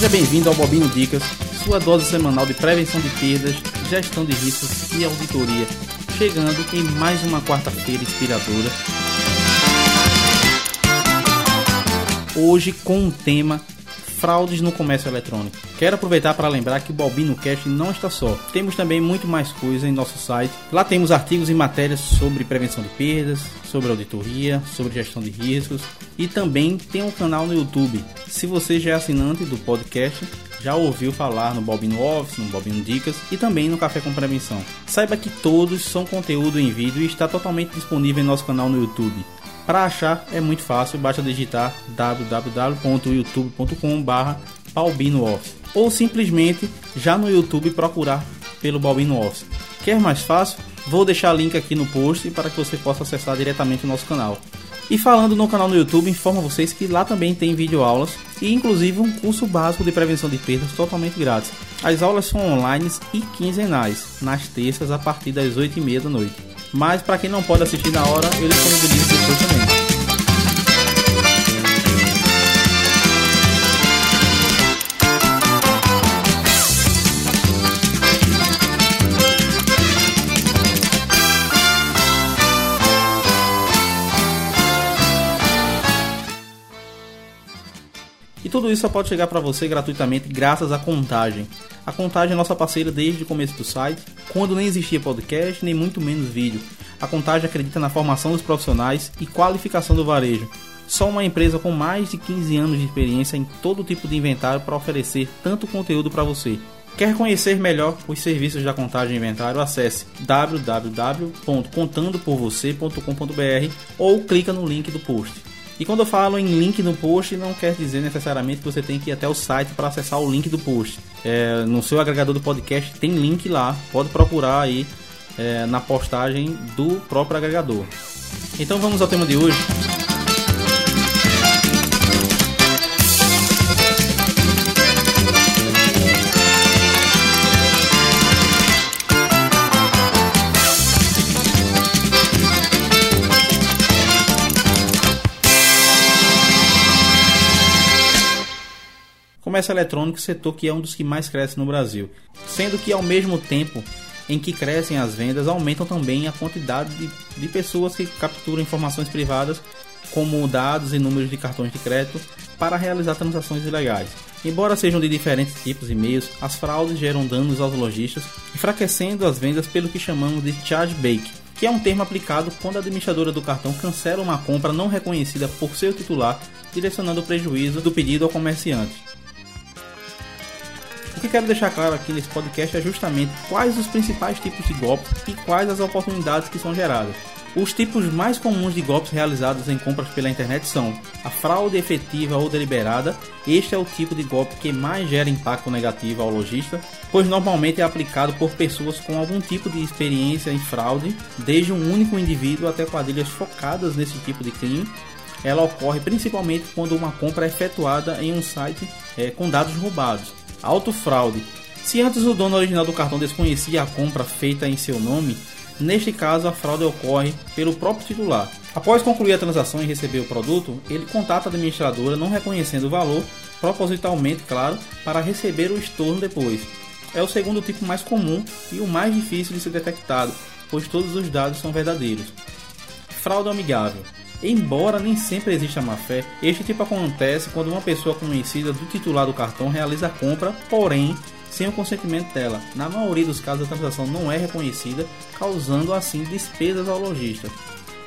Seja bem-vindo ao Bobino Dicas, sua dose semanal de prevenção de perdas, gestão de riscos e auditoria. Chegando em mais uma quarta-feira inspiradora. Hoje com o tema fraudes no comércio eletrônico. Quero aproveitar para lembrar que o Balbino Cash não está só. Temos também muito mais coisa em nosso site. Lá temos artigos e matérias sobre prevenção de perdas, sobre auditoria, sobre gestão de riscos e também tem um canal no YouTube. Se você já é assinante do podcast, já ouviu falar no Balbino Office, no Balbino Dicas e também no Café com Prevenção. Saiba que todos são conteúdo em vídeo e está totalmente disponível em nosso canal no YouTube. Para achar é muito fácil, basta digitar www.youtube.com/balbinooffice ou simplesmente já no YouTube procurar pelo Balbino Office. Quer mais fácil? Vou deixar link aqui no post para que você possa acessar diretamente o nosso canal. E falando no canal no YouTube, informo vocês que lá também tem vídeo aulas e inclusive um curso básico de prevenção de perdas totalmente grátis. As aulas são online e quinzenais, nas terças a partir das 8h30 da noite. Mas para quem não pode assistir na hora, eu disponibilizo depois também. Tudo isso só pode chegar para você gratuitamente graças à Contagem. A Contagem é nossa parceira desde o começo do site, quando nem existia podcast, nem muito menos vídeo. A Contagem acredita na formação dos profissionais e qualificação do varejo. Só uma empresa com mais de 15 anos de experiência em todo tipo de inventário para oferecer tanto conteúdo para você. Quer conhecer melhor os serviços da Contagem Inventário? Acesse www.contandoporvocê.com.br ou clica no link do post. E quando eu falo em link no post, não quer dizer necessariamente que você tem que ir até o site para acessar o link do post. É, no seu agregador do podcast tem link lá, pode procurar aí é, na postagem do próprio agregador. Então vamos ao tema de hoje. Comércio eletrônico, setor que é um dos que mais cresce no Brasil, sendo que ao mesmo tempo em que crescem as vendas, aumentam também a quantidade de, de pessoas que capturam informações privadas, como dados e números de cartões de crédito, para realizar transações ilegais. Embora sejam de diferentes tipos e meios, as fraudes geram danos aos lojistas, enfraquecendo as vendas pelo que chamamos de chargeback, que é um termo aplicado quando a administradora do cartão cancela uma compra não reconhecida por seu titular, direcionando o prejuízo do pedido ao comerciante. O que quero deixar claro aqui nesse podcast é justamente quais os principais tipos de golpes e quais as oportunidades que são geradas. Os tipos mais comuns de golpes realizados em compras pela internet são a fraude efetiva ou deliberada. Este é o tipo de golpe que mais gera impacto negativo ao lojista, pois normalmente é aplicado por pessoas com algum tipo de experiência em fraude, desde um único indivíduo até quadrilhas focadas nesse tipo de crime. Ela ocorre principalmente quando uma compra é efetuada em um site é, com dados roubados. Autofraude. Se antes o dono original do cartão desconhecia a compra feita em seu nome, neste caso a fraude ocorre pelo próprio titular. Após concluir a transação e receber o produto, ele contata a administradora não reconhecendo o valor, propositalmente, claro, para receber o estorno depois. É o segundo tipo mais comum e o mais difícil de ser detectado, pois todos os dados são verdadeiros. Fraude amigável. Embora nem sempre exista má fé, este tipo acontece quando uma pessoa conhecida do titular do cartão realiza a compra, porém sem o consentimento dela. Na maioria dos casos, a transação não é reconhecida, causando assim despesas ao lojista.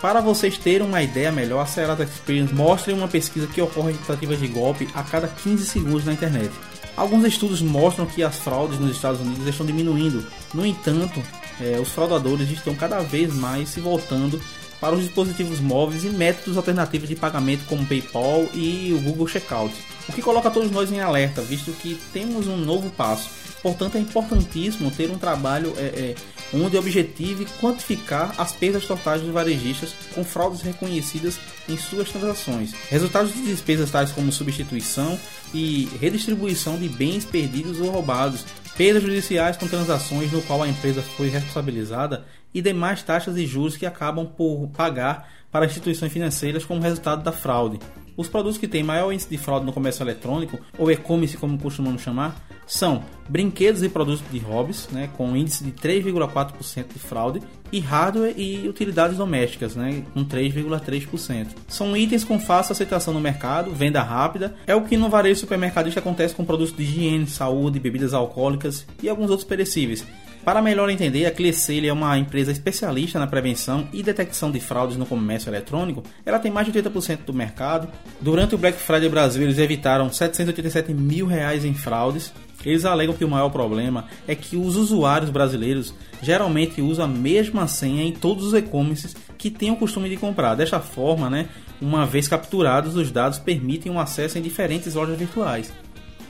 Para vocês terem uma ideia melhor, a Serasa Experience mostra uma pesquisa que ocorre em tentativas de golpe a cada 15 segundos na internet. Alguns estudos mostram que as fraudes nos Estados Unidos estão diminuindo. No entanto, eh, os fraudadores estão cada vez mais se voltando para os dispositivos móveis e métodos alternativos de pagamento como PayPal e o Google Checkout, o que coloca todos nós em alerta, visto que temos um novo passo. Portanto, é importantíssimo ter um trabalho é, é, onde objetive quantificar as perdas totais dos varejistas com fraudes reconhecidas em suas transações. Resultados de despesas tais como substituição e redistribuição de bens perdidos ou roubados, perdas judiciais com transações no qual a empresa foi responsabilizada e demais taxas e juros que acabam por pagar para instituições financeiras como resultado da fraude. Os produtos que têm maior índice de fraude no comércio eletrônico, ou e-commerce como costumamos chamar, são brinquedos e produtos de hobbies, né, com índice de 3,4% de fraude, e hardware e utilidades domésticas, né, com 3,3%. São itens com fácil aceitação no mercado, venda rápida, é o que no varejo supermercadista acontece com produtos de higiene, saúde, bebidas alcoólicas e alguns outros perecíveis. Para melhor entender, a Clearseal é uma empresa especialista na prevenção e detecção de fraudes no comércio eletrônico. Ela tem mais de 80% do mercado. Durante o Black Friday Brasil, eles evitaram 787 mil reais em fraudes. Eles alegam que o maior problema é que os usuários brasileiros geralmente usam a mesma senha em todos os e-commerces que têm o costume de comprar. Desta forma, né, uma vez capturados, os dados permitem um acesso em diferentes lojas virtuais.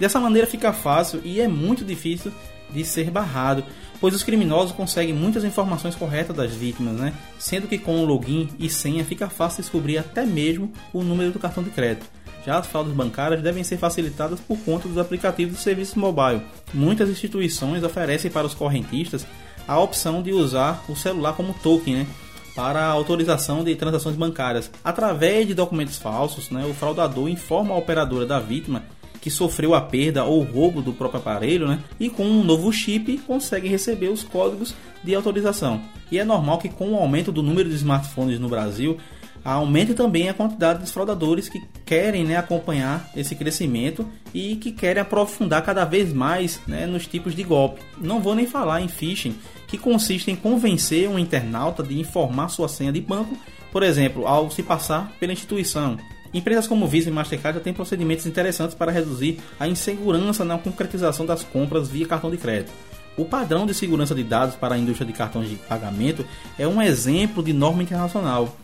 Dessa maneira fica fácil e é muito difícil de ser barrado, pois os criminosos conseguem muitas informações corretas das vítimas, né? sendo que com o login e senha fica fácil descobrir até mesmo o número do cartão de crédito. Já as fraudes bancárias devem ser facilitadas por conta dos aplicativos de serviço mobile. Muitas instituições oferecem para os correntistas a opção de usar o celular como token, né? para a autorização de transações bancárias. Através de documentos falsos, né, o fraudador informa a operadora da vítima que sofreu a perda ou roubo do próprio aparelho, né? E com um novo chip consegue receber os códigos de autorização. E é normal que com o aumento do número de smartphones no Brasil, aumente também a quantidade de fraudadores que querem né, acompanhar esse crescimento e que querem aprofundar cada vez mais né, nos tipos de golpe. Não vou nem falar em phishing, que consiste em convencer um internauta de informar sua senha de banco, por exemplo, ao se passar pela instituição Empresas como Visa e Mastercard já têm procedimentos interessantes para reduzir a insegurança na concretização das compras via cartão de crédito. O padrão de segurança de dados para a indústria de cartões de pagamento é um exemplo de norma internacional,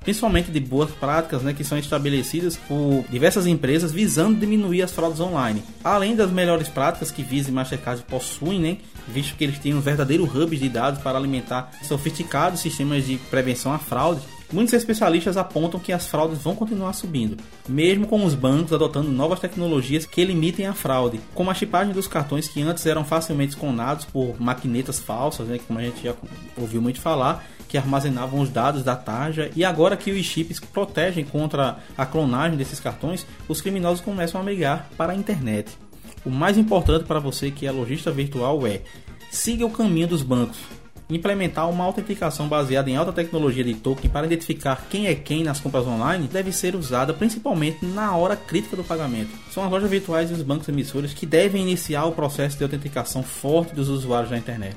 principalmente de boas práticas né, que são estabelecidas por diversas empresas visando diminuir as fraudes online. Além das melhores práticas que Visa e Mastercard possuem, né, visto que eles têm um verdadeiro hub de dados para alimentar sofisticados sistemas de prevenção à fraude, Muitos especialistas apontam que as fraudes vão continuar subindo, mesmo com os bancos adotando novas tecnologias que limitem a fraude, como a chipagem dos cartões que antes eram facilmente esconados por maquinetas falsas, né, como a gente já ouviu muito falar, que armazenavam os dados da tarja, e agora que os chips protegem contra a clonagem desses cartões, os criminosos começam a migrar para a internet. O mais importante para você que é lojista virtual é siga o caminho dos bancos implementar uma autenticação baseada em alta tecnologia de token para identificar quem é quem nas compras online deve ser usada principalmente na hora crítica do pagamento. São as lojas virtuais e os bancos emissores que devem iniciar o processo de autenticação forte dos usuários da internet.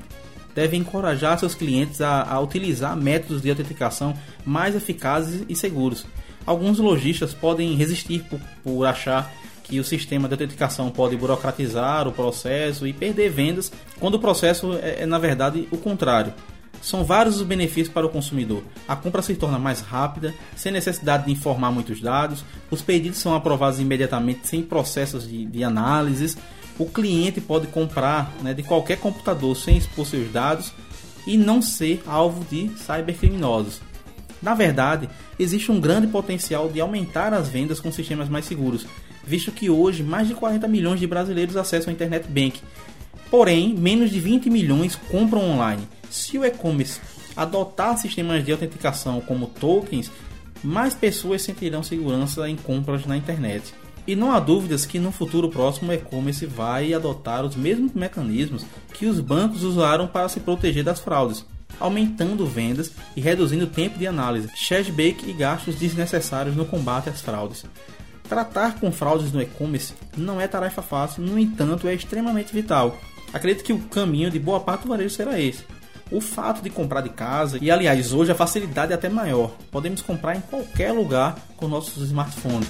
Devem encorajar seus clientes a, a utilizar métodos de autenticação mais eficazes e seguros. Alguns lojistas podem resistir por, por achar que o sistema de autenticação pode burocratizar o processo e perder vendas, quando o processo é, é na verdade o contrário. São vários os benefícios para o consumidor. A compra se torna mais rápida, sem necessidade de informar muitos dados, os pedidos são aprovados imediatamente sem processos de, de análises, o cliente pode comprar né, de qualquer computador sem expor seus dados e não ser alvo de cybercriminosos. Na verdade, existe um grande potencial de aumentar as vendas com sistemas mais seguros, visto que hoje mais de 40 milhões de brasileiros acessam a internet bank. Porém, menos de 20 milhões compram online. Se o e-commerce adotar sistemas de autenticação como tokens, mais pessoas sentirão segurança em compras na internet. E não há dúvidas que no futuro próximo o e-commerce vai adotar os mesmos mecanismos que os bancos usaram para se proteger das fraudes, aumentando vendas e reduzindo o tempo de análise, cashback e gastos desnecessários no combate às fraudes. Tratar com fraudes no e-commerce não é tarefa fácil, no entanto, é extremamente vital. Acredito que o caminho de boa parte do varejo será esse. O fato de comprar de casa, e aliás, hoje a facilidade é até maior. Podemos comprar em qualquer lugar com nossos smartphones.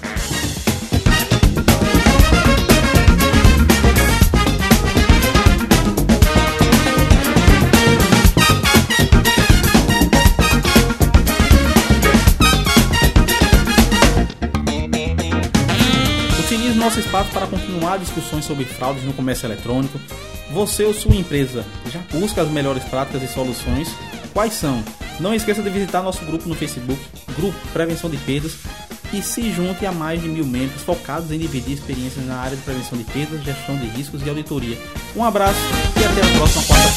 Espaço para continuar discussões sobre fraudes no comércio eletrônico. Você ou sua empresa já busca as melhores práticas e soluções? Quais são? Não esqueça de visitar nosso grupo no Facebook, Grupo Prevenção de Perdas, e se junte a mais de mil membros focados em dividir experiências na área de prevenção de perdas, gestão de riscos e auditoria. Um abraço e até a próxima quarta